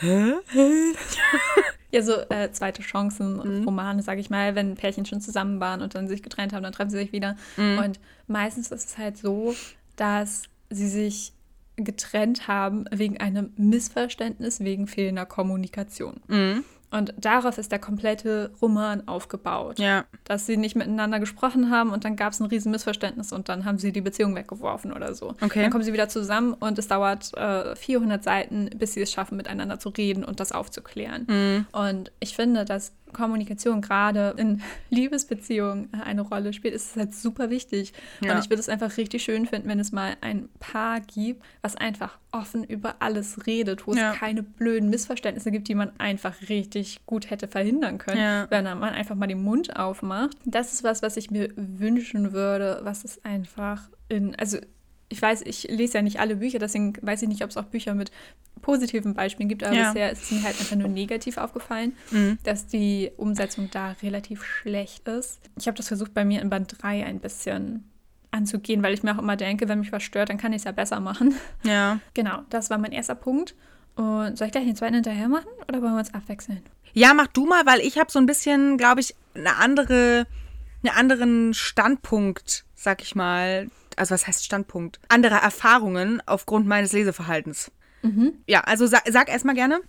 Hä? *laughs* ja, so äh, zweite Chancen, mhm. Romane, sage ich mal, wenn Pärchen schon zusammen waren und dann sich getrennt haben, dann treffen sie sich wieder. Mhm. Und meistens ist es halt so, dass sie sich getrennt haben wegen einem Missverständnis, wegen fehlender Kommunikation. Mhm. Und darauf ist der komplette Roman aufgebaut. Ja. Dass sie nicht miteinander gesprochen haben und dann gab es ein riesen Missverständnis und dann haben sie die Beziehung weggeworfen oder so. Okay. Dann kommen sie wieder zusammen und es dauert äh, 400 Seiten, bis sie es schaffen, miteinander zu reden und das aufzuklären. Mhm. Und ich finde, dass Kommunikation gerade in *laughs* Liebesbeziehungen eine Rolle spielt, ist es halt super wichtig. Ja. Und ich würde es einfach richtig schön finden, wenn es mal ein Paar gibt, was einfach offen über alles redet, wo ja. es keine blöden Missverständnisse gibt, die man einfach richtig gut hätte verhindern können, ja. wenn man einfach mal den Mund aufmacht. Das ist was, was ich mir wünschen würde, was es einfach in, also ich weiß, ich lese ja nicht alle Bücher, deswegen weiß ich nicht, ob es auch Bücher mit positiven Beispielen gibt, aber ja. bisher ist es mir halt einfach nur negativ aufgefallen, mhm. dass die Umsetzung da relativ schlecht ist. Ich habe das versucht, bei mir in Band 3 ein bisschen anzugehen, weil ich mir auch immer denke, wenn mich was stört, dann kann ich es ja besser machen. Ja. *laughs* Genau, das war mein erster Punkt. Und soll ich gleich den zweiten hinterher machen oder wollen wir uns abwechseln? Ja, mach du mal, weil ich habe so ein bisschen, glaube ich, eine andere, einen anderen Standpunkt, sag ich mal. Also was heißt Standpunkt? Andere Erfahrungen aufgrund meines Leseverhaltens. Mhm. Ja, also sag, sag erstmal gerne.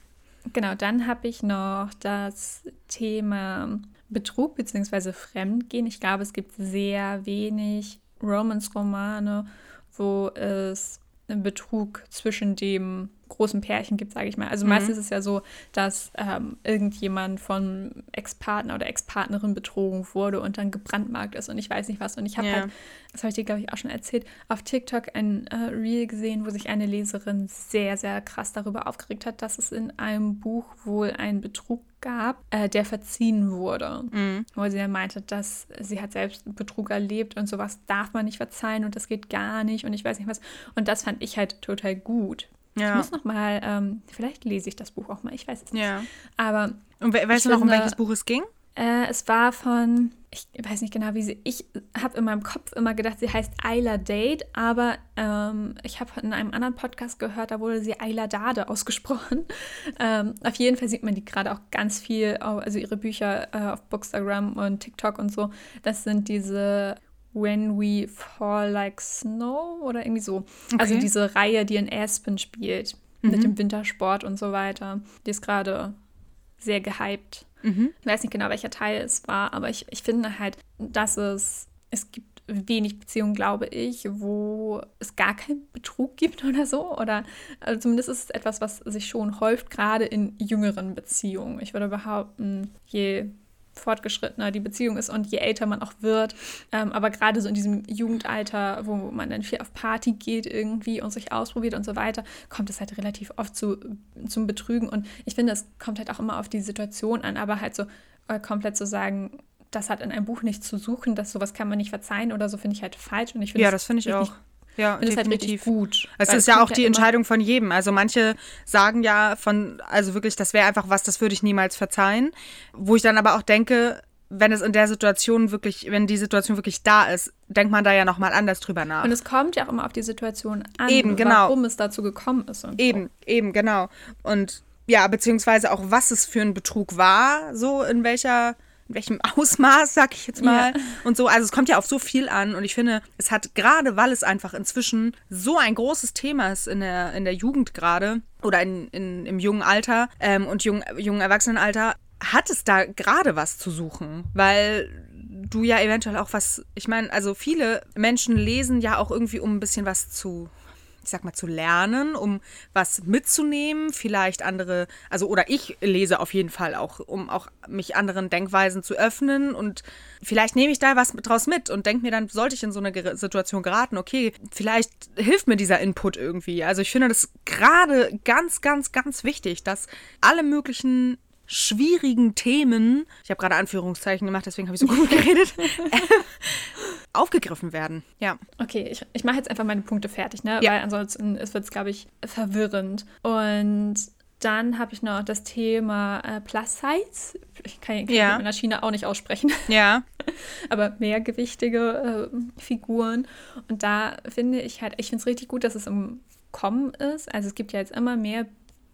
Genau, dann habe ich noch das Thema Betrug bzw. Fremdgehen. Ich glaube, es gibt sehr wenig Romance-Romane, wo es Betrug zwischen dem großen Pärchen gibt, sage ich mal. Also mhm. meistens ist es ja so, dass ähm, irgendjemand von Ex-Partner oder Ex-Partnerin betrogen wurde und dann gebrandmarkt ist und ich weiß nicht was. Und ich habe ja. halt, das habe ich dir, glaube ich, auch schon erzählt, auf TikTok ein äh, Reel gesehen, wo sich eine Leserin sehr, sehr krass darüber aufgeregt hat, dass es in einem Buch wohl einen Betrug gab, äh, der verziehen wurde. Mhm. Wo sie dann meinte, dass sie hat selbst Betrug erlebt und sowas darf man nicht verzeihen und das geht gar nicht und ich weiß nicht was. Und das fand ich halt total gut. Ja. Ich muss noch mal, ähm, vielleicht lese ich das Buch auch mal, ich weiß es nicht. Ja. Aber Und we weißt du noch, um welches Buch es ging? Äh, es war von, ich weiß nicht genau, wie sie, ich habe in meinem Kopf immer gedacht, sie heißt Ayla Date, aber ähm, ich habe in einem anderen Podcast gehört, da wurde sie Ayla Dade ausgesprochen. *laughs* ähm, auf jeden Fall sieht man die gerade auch ganz viel, also ihre Bücher äh, auf Bookstagram und TikTok und so. Das sind diese When We Fall Like Snow oder irgendwie so. Also okay. Also diese Reihe, die in Aspen spielt, mhm. mit dem Wintersport und so weiter. Die ist gerade sehr gehypt. Mhm. Ich weiß nicht genau, welcher Teil es war, aber ich, ich finde halt, dass es, es gibt wenig Beziehungen, glaube ich, wo es gar keinen Betrug gibt *laughs* oder so. Oder also zumindest ist es etwas, was sich schon häuft, gerade in jüngeren Beziehungen. Ich würde behaupten, je fortgeschrittener die Beziehung ist und je älter man auch wird. Ähm, aber gerade so in diesem Jugendalter, wo man dann viel auf Party geht irgendwie und sich ausprobiert und so weiter, kommt es halt relativ oft zu, zum Betrügen. Und ich finde, es kommt halt auch immer auf die Situation an, aber halt so äh, komplett zu sagen, das hat in einem Buch nichts zu suchen, dass sowas kann man nicht verzeihen oder so, finde ich halt falsch. Und ich ja, das finde ich auch. Ja, finde es halt richtig gut. Es ist ja auch die Entscheidung von jedem. Also manche sagen ja von, also wirklich, das wäre einfach was, das würde ich niemals verzeihen. Wo ich dann aber auch denke, wenn es in der Situation wirklich, wenn die Situation wirklich da ist, denkt man da ja nochmal anders drüber nach. Und es kommt ja auch immer auf die Situation an, eben, genau. warum es dazu gekommen ist. eben, so. eben, genau. Und ja, beziehungsweise auch, was es für ein Betrug war, so in welcher in welchem *laughs* Ausmaß, sag ich jetzt mal. Ja. Und so, also es kommt ja auf so viel an. Und ich finde, es hat gerade, weil es einfach inzwischen so ein großes Thema ist in der, in der Jugend gerade oder in, in, im jungen Alter ähm, und jungen, jungen Erwachsenenalter, hat es da gerade was zu suchen. Weil du ja eventuell auch was, ich meine, also viele Menschen lesen ja auch irgendwie, um ein bisschen was zu ich sag mal, zu lernen, um was mitzunehmen, vielleicht andere, also oder ich lese auf jeden Fall auch, um auch mich anderen Denkweisen zu öffnen und vielleicht nehme ich da was draus mit und denke mir dann, sollte ich in so eine Situation geraten, okay, vielleicht hilft mir dieser Input irgendwie. Also ich finde das gerade ganz, ganz, ganz wichtig, dass alle möglichen schwierigen Themen, ich habe gerade Anführungszeichen gemacht, deswegen habe ich so gut *laughs* geredet, *laughs* aufgegriffen werden. Ja. Okay, ich, ich mache jetzt einfach meine Punkte fertig, ne? Ja. Weil ansonsten wird es, glaube ich, verwirrend. Und dann habe ich noch das Thema äh, Plus Size. Ich kann, kann ja. in der China auch nicht aussprechen. *laughs* Ja. Aber mehrgewichtige äh, Figuren. Und da finde ich halt, ich finde es richtig gut, dass es im Kommen ist. Also es gibt ja jetzt immer mehr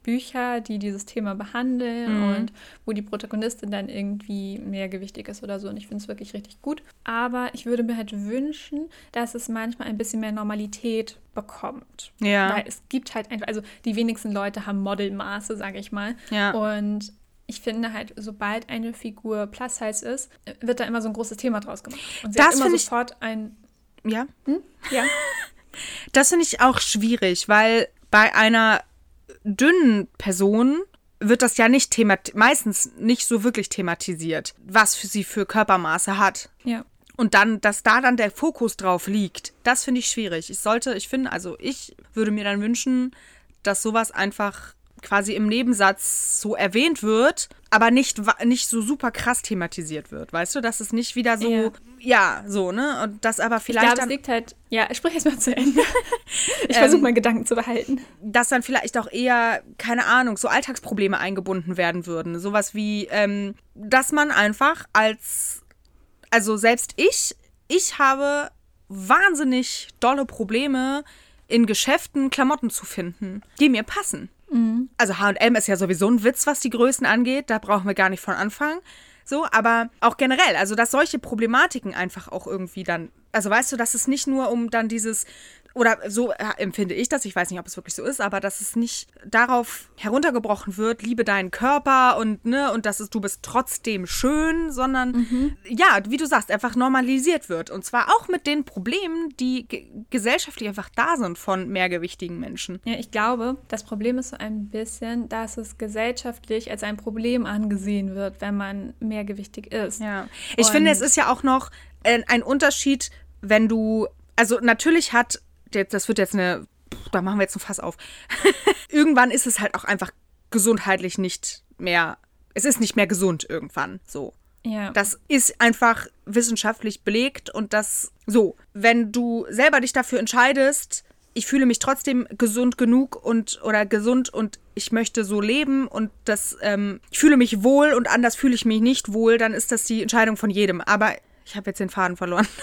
Bücher, die dieses Thema behandeln mhm. und wo die Protagonistin dann irgendwie mehrgewichtig ist oder so. Und ich finde es wirklich richtig gut. Aber ich würde mir halt wünschen, dass es manchmal ein bisschen mehr Normalität bekommt. Ja. Weil es gibt halt einfach, also die wenigsten Leute haben Modelmaße, sage ich mal. Ja. Und ich finde halt, sobald eine Figur plus size ist, wird da immer so ein großes Thema draus gemacht. Und sie das hat immer sofort ich... ein. Ja? Hm? Ja. *laughs* das finde ich auch schwierig, weil bei einer dünnen Personen wird das ja nicht meistens nicht so wirklich thematisiert, was für sie für Körpermaße hat. Ja. Und dann, dass da dann der Fokus drauf liegt, das finde ich schwierig. Ich sollte, ich finde, also ich würde mir dann wünschen, dass sowas einfach quasi im Nebensatz so erwähnt wird, aber nicht, nicht so super krass thematisiert wird. Weißt du, dass es nicht wieder so, ja, ja so, ne? Und das aber vielleicht. Ich glaube, es liegt halt, ja, ich spreche jetzt mal zu Ende. *laughs* ich versuche ähm, meinen Gedanken zu behalten. Dass dann vielleicht auch eher, keine Ahnung, so Alltagsprobleme eingebunden werden würden. Sowas wie, ähm, dass man einfach als, also selbst ich, ich habe wahnsinnig dolle Probleme in Geschäften Klamotten zu finden, die mir passen. Mhm. Also HM ist ja sowieso ein Witz, was die Größen angeht. Da brauchen wir gar nicht von anfangen. So, aber auch generell, also dass solche Problematiken einfach auch irgendwie dann, also weißt du, dass es nicht nur um dann dieses oder so empfinde ich das, ich weiß nicht, ob es wirklich so ist, aber dass es nicht darauf heruntergebrochen wird, liebe deinen Körper und ne und dass es, du bist trotzdem schön, sondern mhm. ja, wie du sagst, einfach normalisiert wird und zwar auch mit den Problemen, die gesellschaftlich einfach da sind von mehrgewichtigen Menschen. Ja, ich glaube, das Problem ist so ein bisschen, dass es gesellschaftlich als ein Problem angesehen wird, wenn man mehrgewichtig ist. Ja. Ich und finde, es ist ja auch noch ein Unterschied, wenn du also natürlich hat das wird jetzt eine, da machen wir jetzt ein Fass auf. *laughs* irgendwann ist es halt auch einfach gesundheitlich nicht mehr, es ist nicht mehr gesund irgendwann so. Ja. Das ist einfach wissenschaftlich belegt und das so, wenn du selber dich dafür entscheidest, ich fühle mich trotzdem gesund genug und oder gesund und ich möchte so leben und das, ähm, ich fühle mich wohl und anders fühle ich mich nicht wohl, dann ist das die Entscheidung von jedem. Aber ich habe jetzt den Faden verloren. *laughs*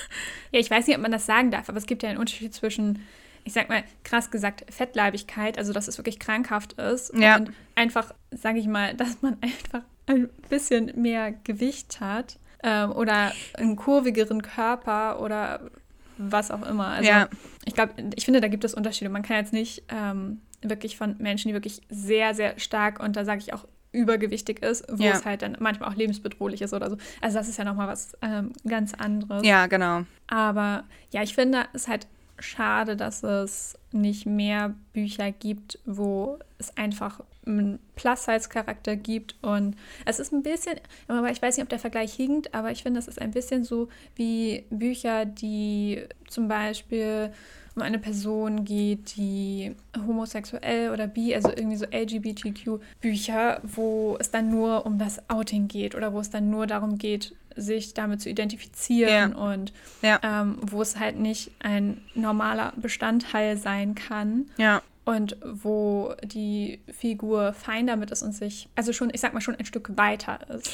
Ja, ich weiß nicht, ob man das sagen darf, aber es gibt ja einen Unterschied zwischen, ich sag mal, krass gesagt, Fettleibigkeit, also dass es wirklich krankhaft ist. Ja. Und einfach, sage ich mal, dass man einfach ein bisschen mehr Gewicht hat ähm, oder einen kurvigeren Körper oder was auch immer. Also ja. ich glaube, ich finde, da gibt es Unterschiede. Man kann jetzt nicht ähm, wirklich von Menschen, die wirklich sehr, sehr stark und da sage ich auch übergewichtig ist, wo ja. es halt dann manchmal auch lebensbedrohlich ist oder so. Also das ist ja nochmal was ähm, ganz anderes. Ja, genau. Aber ja, ich finde es halt schade, dass es nicht mehr Bücher gibt, wo es einfach einen Plus-Size-Charakter gibt. Und es ist ein bisschen, aber ich weiß nicht, ob der Vergleich hinkt, aber ich finde, es ist ein bisschen so wie Bücher, die zum Beispiel um eine Person geht, die homosexuell oder bi, also irgendwie so LGBTQ-Bücher, wo es dann nur um das Outing geht oder wo es dann nur darum geht, sich damit zu identifizieren ja. und ja. Ähm, wo es halt nicht ein normaler Bestandteil sein kann. Ja und wo die Figur fein damit ist und sich, also schon, ich sag mal, schon ein Stück weiter ist.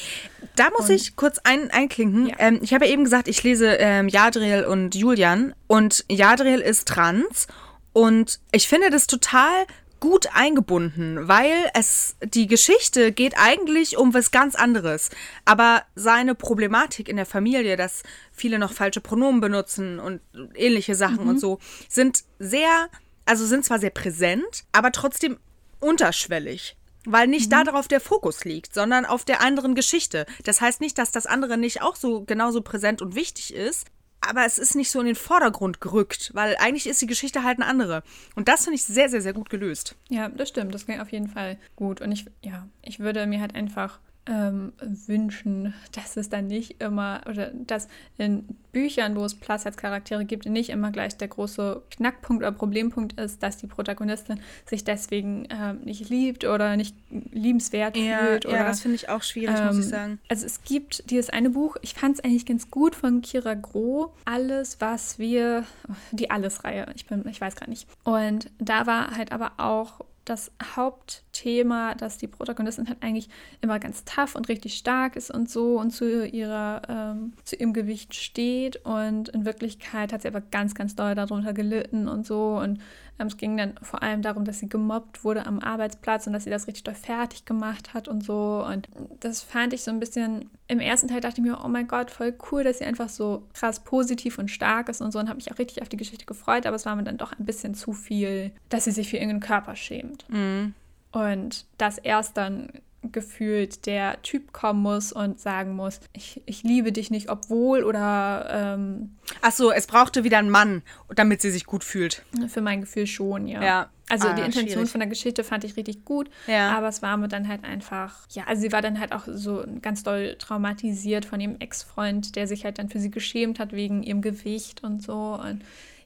Da muss und, ich kurz ein, einklinken. Ja. Ähm, ich habe ja eben gesagt, ich lese ähm, Jadriel und Julian und Jadriel ist trans und ich finde das total gut eingebunden, weil es die Geschichte geht eigentlich um was ganz anderes, aber seine Problematik in der Familie, dass viele noch falsche Pronomen benutzen und ähnliche Sachen mhm. und so, sind sehr also sind zwar sehr präsent, aber trotzdem unterschwellig. Weil nicht mhm. darauf der Fokus liegt, sondern auf der anderen Geschichte. Das heißt nicht, dass das andere nicht auch so genauso präsent und wichtig ist, aber es ist nicht so in den Vordergrund gerückt, weil eigentlich ist die Geschichte halt eine andere. Und das finde ich sehr, sehr, sehr gut gelöst. Ja, das stimmt. Das ging auf jeden Fall gut. Und ich, ja, ich würde mir halt einfach ähm, wünschen, dass es dann nicht immer, oder dass in Büchern, wo es Plus als Charaktere gibt, nicht immer gleich der große Knackpunkt oder Problempunkt ist, dass die Protagonistin sich deswegen ähm, nicht liebt oder nicht liebenswert ja, fühlt. Oder, ja, das finde ich auch schwierig, ähm, muss ich ähm, sagen. Also es gibt dieses eine Buch, ich fand es eigentlich ganz gut von Kira Groh, Alles, was wir, die Alles-Reihe, ich, ich weiß gar nicht. Und da war halt aber auch das Hauptthema, dass die Protagonistin halt eigentlich immer ganz tough und richtig stark ist und so und zu ihrer ähm, zu ihrem Gewicht steht. Und in Wirklichkeit hat sie aber ganz ganz doll darunter gelitten und so. Und es ging dann vor allem darum, dass sie gemobbt wurde am Arbeitsplatz und dass sie das richtig doll fertig gemacht hat und so. Und das fand ich so ein bisschen. Im ersten Teil dachte ich mir, oh mein Gott, voll cool, dass sie einfach so krass positiv und stark ist und so und habe mich auch richtig auf die Geschichte gefreut, aber es war mir dann doch ein bisschen zu viel, dass sie sich für ihren Körper schämt. Mhm. Und dass erst dann gefühlt der Typ kommen muss und sagen muss, ich, ich liebe dich nicht, obwohl oder ähm, Ach so, es brauchte wieder einen Mann, damit sie sich gut fühlt. Für mein Gefühl schon, ja. Ja. Also ah, die Intention schwierig. von der Geschichte fand ich richtig gut, ja. aber es war mir dann halt einfach, ja, also sie war dann halt auch so ganz doll traumatisiert von ihrem Ex-Freund, der sich halt dann für sie geschämt hat wegen ihrem Gewicht und so und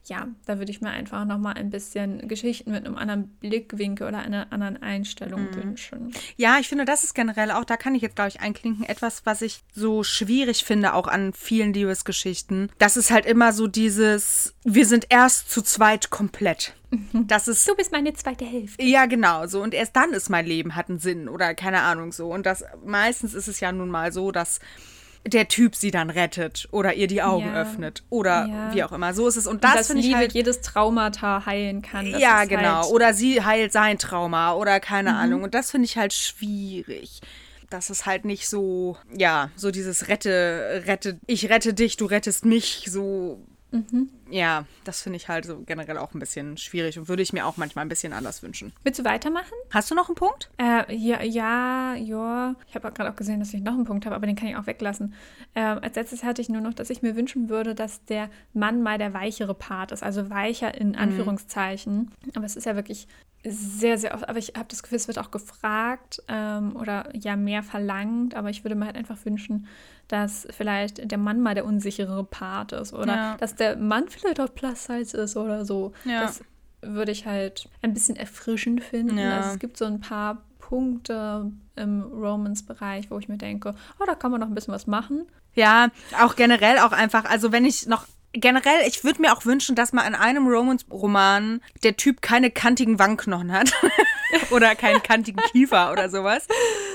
ja, da würde ich mir einfach nochmal ein bisschen Geschichten mit einem anderen Blickwinkel oder einer anderen Einstellung mhm. wünschen. Ja, ich finde, das ist generell auch, da kann ich jetzt, glaube ich, einklinken, etwas, was ich so schwierig finde, auch an vielen Liebesgeschichten. Das ist halt immer so dieses, wir sind erst zu zweit komplett. Mhm. Das ist, du bist meine zweite Hälfte. Ja, genau. So. Und erst dann ist mein Leben hat einen Sinn oder keine Ahnung so. Und das meistens ist es ja nun mal so, dass der Typ sie dann rettet oder ihr die Augen ja. öffnet oder ja. wie auch immer. So ist es. Und das, das finde ich halt jedes Traumata heilen kann. ja, genau. Halt oder sie heilt sein Trauma oder keine mhm. Ahnung. Und das finde ich halt schwierig. Das ist halt nicht so, ja, so dieses Rette, rette, ich rette dich, du rettest mich, so Mhm. Ja, das finde ich halt so generell auch ein bisschen schwierig und würde ich mir auch manchmal ein bisschen anders wünschen. Willst du weitermachen? Hast du noch einen Punkt? Äh, ja, ja, ja. Ich habe gerade auch gesehen, dass ich noch einen Punkt habe, aber den kann ich auch weglassen. Äh, als letztes hatte ich nur noch, dass ich mir wünschen würde, dass der Mann mal der weichere Part ist, also weicher in mhm. Anführungszeichen. Mhm. Aber es ist ja wirklich sehr, sehr oft, aber ich habe das Gefühl, es wird auch gefragt ähm, oder ja mehr verlangt, aber ich würde mir halt einfach wünschen, dass vielleicht der Mann mal der unsichere Part ist oder ja. dass der Mann vielleicht auch Plus-Size ist oder so. Ja. Das würde ich halt ein bisschen erfrischend finden. Ja. Also es gibt so ein paar Punkte im Romance-Bereich, wo ich mir denke, oh, da kann man noch ein bisschen was machen. Ja, auch generell auch einfach, also wenn ich noch generell, ich würde mir auch wünschen, dass mal in einem Romance-Roman der Typ keine kantigen Wangenknochen hat. *laughs* oder keinen kantigen Kiefer oder sowas.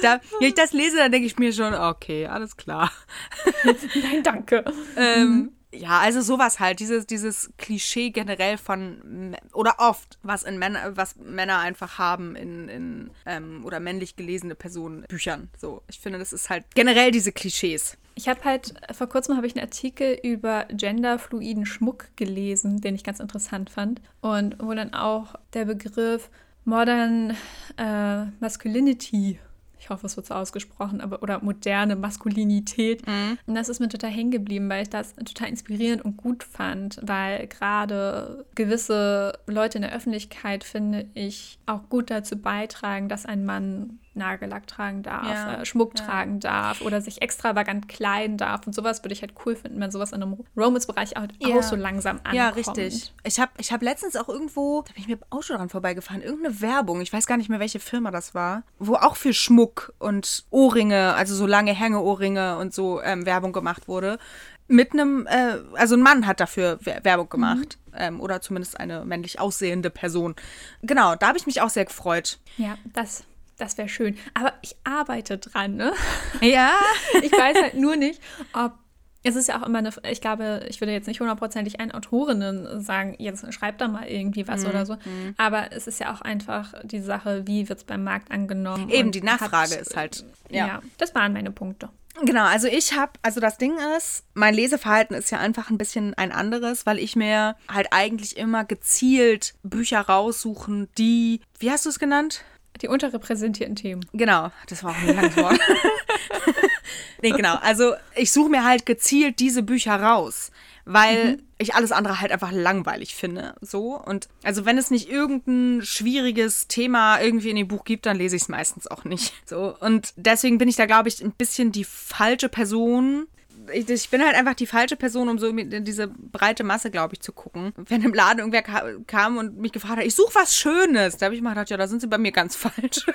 Da, wenn ich das lese, dann denke ich mir schon, okay, alles klar. *laughs* Nein, danke. ähm, mhm. Ja, also sowas halt, dieses, dieses Klischee generell von, oder oft, was in Männer, was Männer einfach haben in, in ähm, oder männlich gelesene Personen, Büchern. So, ich finde, das ist halt generell diese Klischees. Ich habe halt, vor kurzem habe ich einen Artikel über genderfluiden Schmuck gelesen, den ich ganz interessant fand. Und wo dann auch der Begriff Modern äh, Masculinity ich hoffe, es wird so ausgesprochen, aber oder moderne Maskulinität. Mhm. Und das ist mir total hängen geblieben, weil ich das total inspirierend und gut fand, weil gerade gewisse Leute in der Öffentlichkeit, finde ich, auch gut dazu beitragen, dass ein Mann Nagellack tragen darf, ja, äh, Schmuck ja. tragen darf oder sich extravagant kleiden darf. Und sowas würde ich halt cool finden, wenn sowas in einem Romance-Bereich auch, ja. auch, so langsam ankommt. Ja, richtig. Ich habe ich hab letztens auch irgendwo, da bin ich mit dem Auto dran vorbeigefahren, irgendeine Werbung, ich weiß gar nicht mehr, welche Firma das war, wo auch für Schmuck und Ohrringe, also so lange Hängeohrringe und so ähm, Werbung gemacht wurde. Mit einem, äh, also ein Mann hat dafür Werbung gemacht. Mhm. Ähm, oder zumindest eine männlich aussehende Person. Genau, da habe ich mich auch sehr gefreut. Ja, das das wäre schön. Aber ich arbeite dran, ne? Ja. *laughs* ich weiß halt nur nicht, ob. Es ist ja auch immer eine, ich glaube, ich würde jetzt nicht hundertprozentig einen Autorinnen sagen, jetzt schreibt da mal irgendwie was mhm. oder so. Mhm. Aber es ist ja auch einfach die Sache, wie wird es beim Markt angenommen. Eben, die Nachfrage hat, ist halt. Ja. ja, das waren meine Punkte. Genau, also ich habe, also das Ding ist, mein Leseverhalten ist ja einfach ein bisschen ein anderes, weil ich mir halt eigentlich immer gezielt Bücher raussuchen, die, wie hast du es genannt? Die unterrepräsentierten Themen. Genau, das war auch ein langes Wort. *laughs* nee, genau. Also ich suche mir halt gezielt diese Bücher raus, weil mhm. ich alles andere halt einfach langweilig finde. So. Und also wenn es nicht irgendein schwieriges Thema irgendwie in dem Buch gibt, dann lese ich es meistens auch nicht. So. Und deswegen bin ich da, glaube ich, ein bisschen die falsche Person, ich, ich, bin halt einfach die falsche Person, um so in diese breite Masse, glaube ich, zu gucken. Wenn im Laden irgendwer kam und mich gefragt hat, ich suche was Schönes, da habe ich mal gedacht, ja, da sind sie bei mir ganz *laughs* falsch.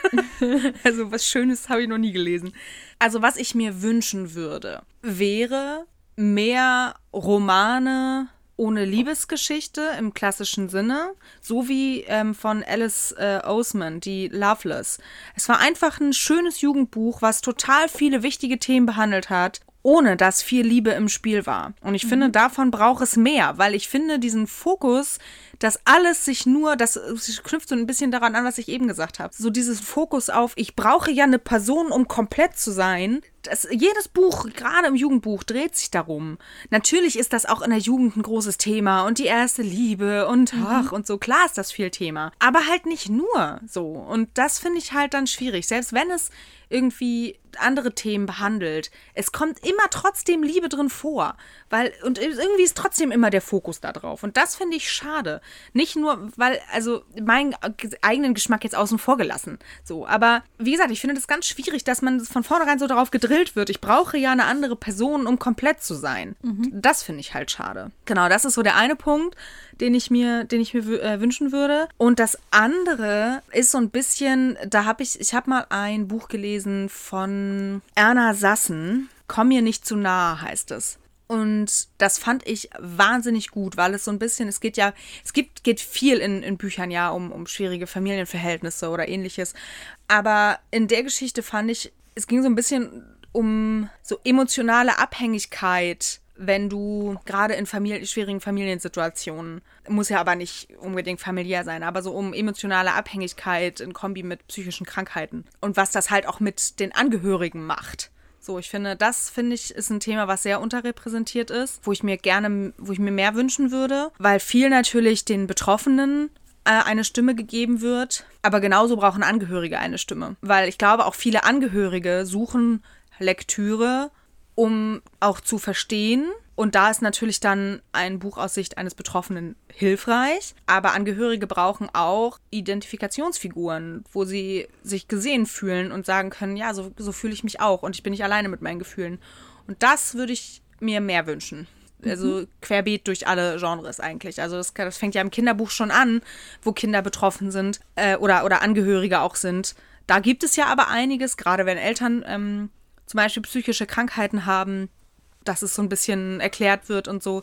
*laughs* also was Schönes habe ich noch nie gelesen. Also was ich mir wünschen würde, wäre mehr Romane ohne Liebesgeschichte im klassischen Sinne, so wie ähm, von Alice äh, Oseman, die Loveless. Es war einfach ein schönes Jugendbuch, was total viele wichtige Themen behandelt hat ohne dass viel Liebe im Spiel war. Und ich mhm. finde, davon braucht es mehr, weil ich finde, diesen Fokus, dass alles sich nur, das knüpft so ein bisschen daran an, was ich eben gesagt habe. So dieses Fokus auf, ich brauche ja eine Person, um komplett zu sein. Das, jedes Buch, gerade im Jugendbuch, dreht sich darum. Natürlich ist das auch in der Jugend ein großes Thema und die erste Liebe und mhm. ach und so. Klar ist das viel Thema. Aber halt nicht nur so. Und das finde ich halt dann schwierig. Selbst wenn es irgendwie andere Themen behandelt. Es kommt immer trotzdem Liebe drin vor, weil und irgendwie ist trotzdem immer der Fokus da drauf und das finde ich schade. Nicht nur, weil also meinen eigenen Geschmack jetzt außen vor gelassen, so, aber wie gesagt, ich finde das ganz schwierig, dass man von vornherein so darauf gedrillt wird. Ich brauche ja eine andere Person, um komplett zu sein. Mhm. Das finde ich halt schade. Genau, das ist so der eine Punkt den ich mir, den ich mir äh, wünschen würde. Und das andere ist so ein bisschen, da habe ich, ich habe mal ein Buch gelesen von Erna Sassen. Komm mir nicht zu nah, heißt es. Und das fand ich wahnsinnig gut, weil es so ein bisschen, es geht ja, es gibt, geht viel in, in Büchern ja um, um schwierige Familienverhältnisse oder ähnliches. Aber in der Geschichte fand ich, es ging so ein bisschen um so emotionale Abhängigkeit wenn du gerade in Familie, schwierigen Familiensituationen, muss ja aber nicht unbedingt familiär sein, aber so um emotionale Abhängigkeit in Kombi mit psychischen Krankheiten und was das halt auch mit den Angehörigen macht. So, ich finde, das finde ich ist ein Thema, was sehr unterrepräsentiert ist, wo ich mir gerne, wo ich mir mehr wünschen würde, weil viel natürlich den Betroffenen äh, eine Stimme gegeben wird, aber genauso brauchen Angehörige eine Stimme, weil ich glaube, auch viele Angehörige suchen Lektüre um auch zu verstehen. Und da ist natürlich dann ein Buch aus Sicht eines Betroffenen hilfreich. Aber Angehörige brauchen auch Identifikationsfiguren, wo sie sich gesehen fühlen und sagen können, ja, so, so fühle ich mich auch und ich bin nicht alleine mit meinen Gefühlen. Und das würde ich mir mehr wünschen. Also mhm. querbeet durch alle Genres eigentlich. Also das, das, fängt ja im Kinderbuch schon an, wo Kinder betroffen sind äh, oder, oder Angehörige auch sind. Da gibt es ja aber einiges, gerade wenn Eltern ähm, zum Beispiel psychische Krankheiten haben, dass es so ein bisschen erklärt wird und so.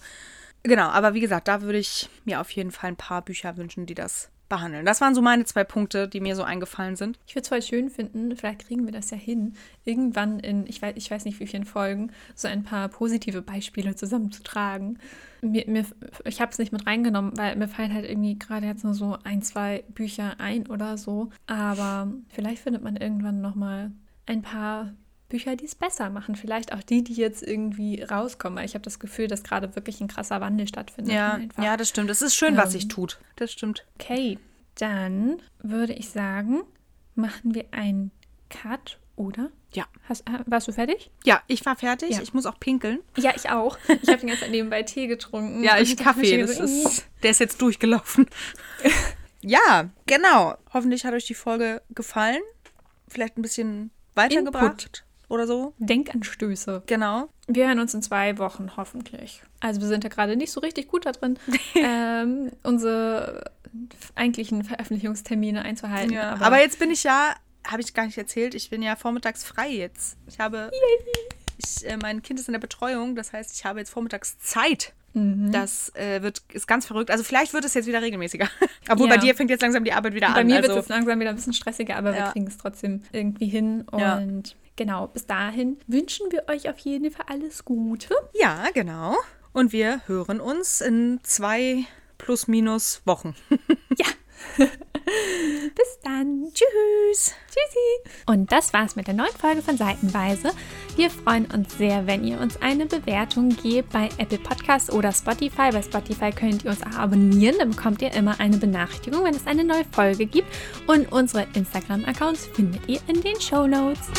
Genau, aber wie gesagt, da würde ich mir auf jeden Fall ein paar Bücher wünschen, die das behandeln. Das waren so meine zwei Punkte, die mir so eingefallen sind. Ich würde es voll schön finden, vielleicht kriegen wir das ja hin, irgendwann in, ich weiß, ich weiß nicht wie vielen Folgen, so ein paar positive Beispiele zusammenzutragen. Mir, mir, ich habe es nicht mit reingenommen, weil mir fallen halt irgendwie gerade jetzt nur so ein, zwei Bücher ein oder so. Aber vielleicht findet man irgendwann nochmal ein paar Bücher, die es besser machen. Vielleicht auch die, die jetzt irgendwie rauskommen. ich habe das Gefühl, dass gerade wirklich ein krasser Wandel stattfindet. Ja, ja das stimmt. Es ist schön, ähm, was sich tut. Das stimmt. Okay, dann würde ich sagen, machen wir einen Cut, oder? Ja. Hast, warst du fertig? Ja, ich war fertig. Ja. Ich muss auch pinkeln. Ja, ich auch. Ich habe den ganzen Zeit nebenbei Tee getrunken. ja, ich Kaffee. Das ist, der ist jetzt durchgelaufen. *laughs* ja, genau. Hoffentlich hat euch die Folge gefallen. Vielleicht ein bisschen weitergebracht. Input oder so. Denkanstöße. Genau. Wir hören uns in zwei Wochen hoffentlich. Also wir sind ja gerade nicht so richtig gut da drin, *laughs* ähm, unsere eigentlichen Veröffentlichungstermine einzuhalten. Ja, aber, aber, jetzt bin ich ja, habe ich gar nicht erzählt, ich bin ja vormittags frei jetzt. Ich habe, ich, äh, mein Kind ist in der Betreuung, das heißt, ich habe jetzt vormittags Zeit. Mhm. Das äh, wird, ist ganz verrückt. Also vielleicht wird es jetzt wieder regelmäßiger. *laughs* Obwohl ja. bei dir fängt jetzt langsam die Arbeit wieder bei an. Bei mir also. wird es langsam wieder ein bisschen stressiger, aber ja. wir kriegen es trotzdem irgendwie hin. Und ja. Genau, bis dahin wünschen wir euch auf jeden Fall alles Gute. Ja, genau. Und wir hören uns in zwei plus minus Wochen. *laughs* ja. *laughs* Bis dann. Tschüss. Tschüssi. Und das war's mit der neuen Folge von Seitenweise. Wir freuen uns sehr, wenn ihr uns eine Bewertung gebt bei Apple Podcasts oder Spotify. Bei Spotify könnt ihr uns auch abonnieren. Dann bekommt ihr immer eine Benachrichtigung, wenn es eine neue Folge gibt. Und unsere Instagram-Accounts findet ihr in den Show Notes.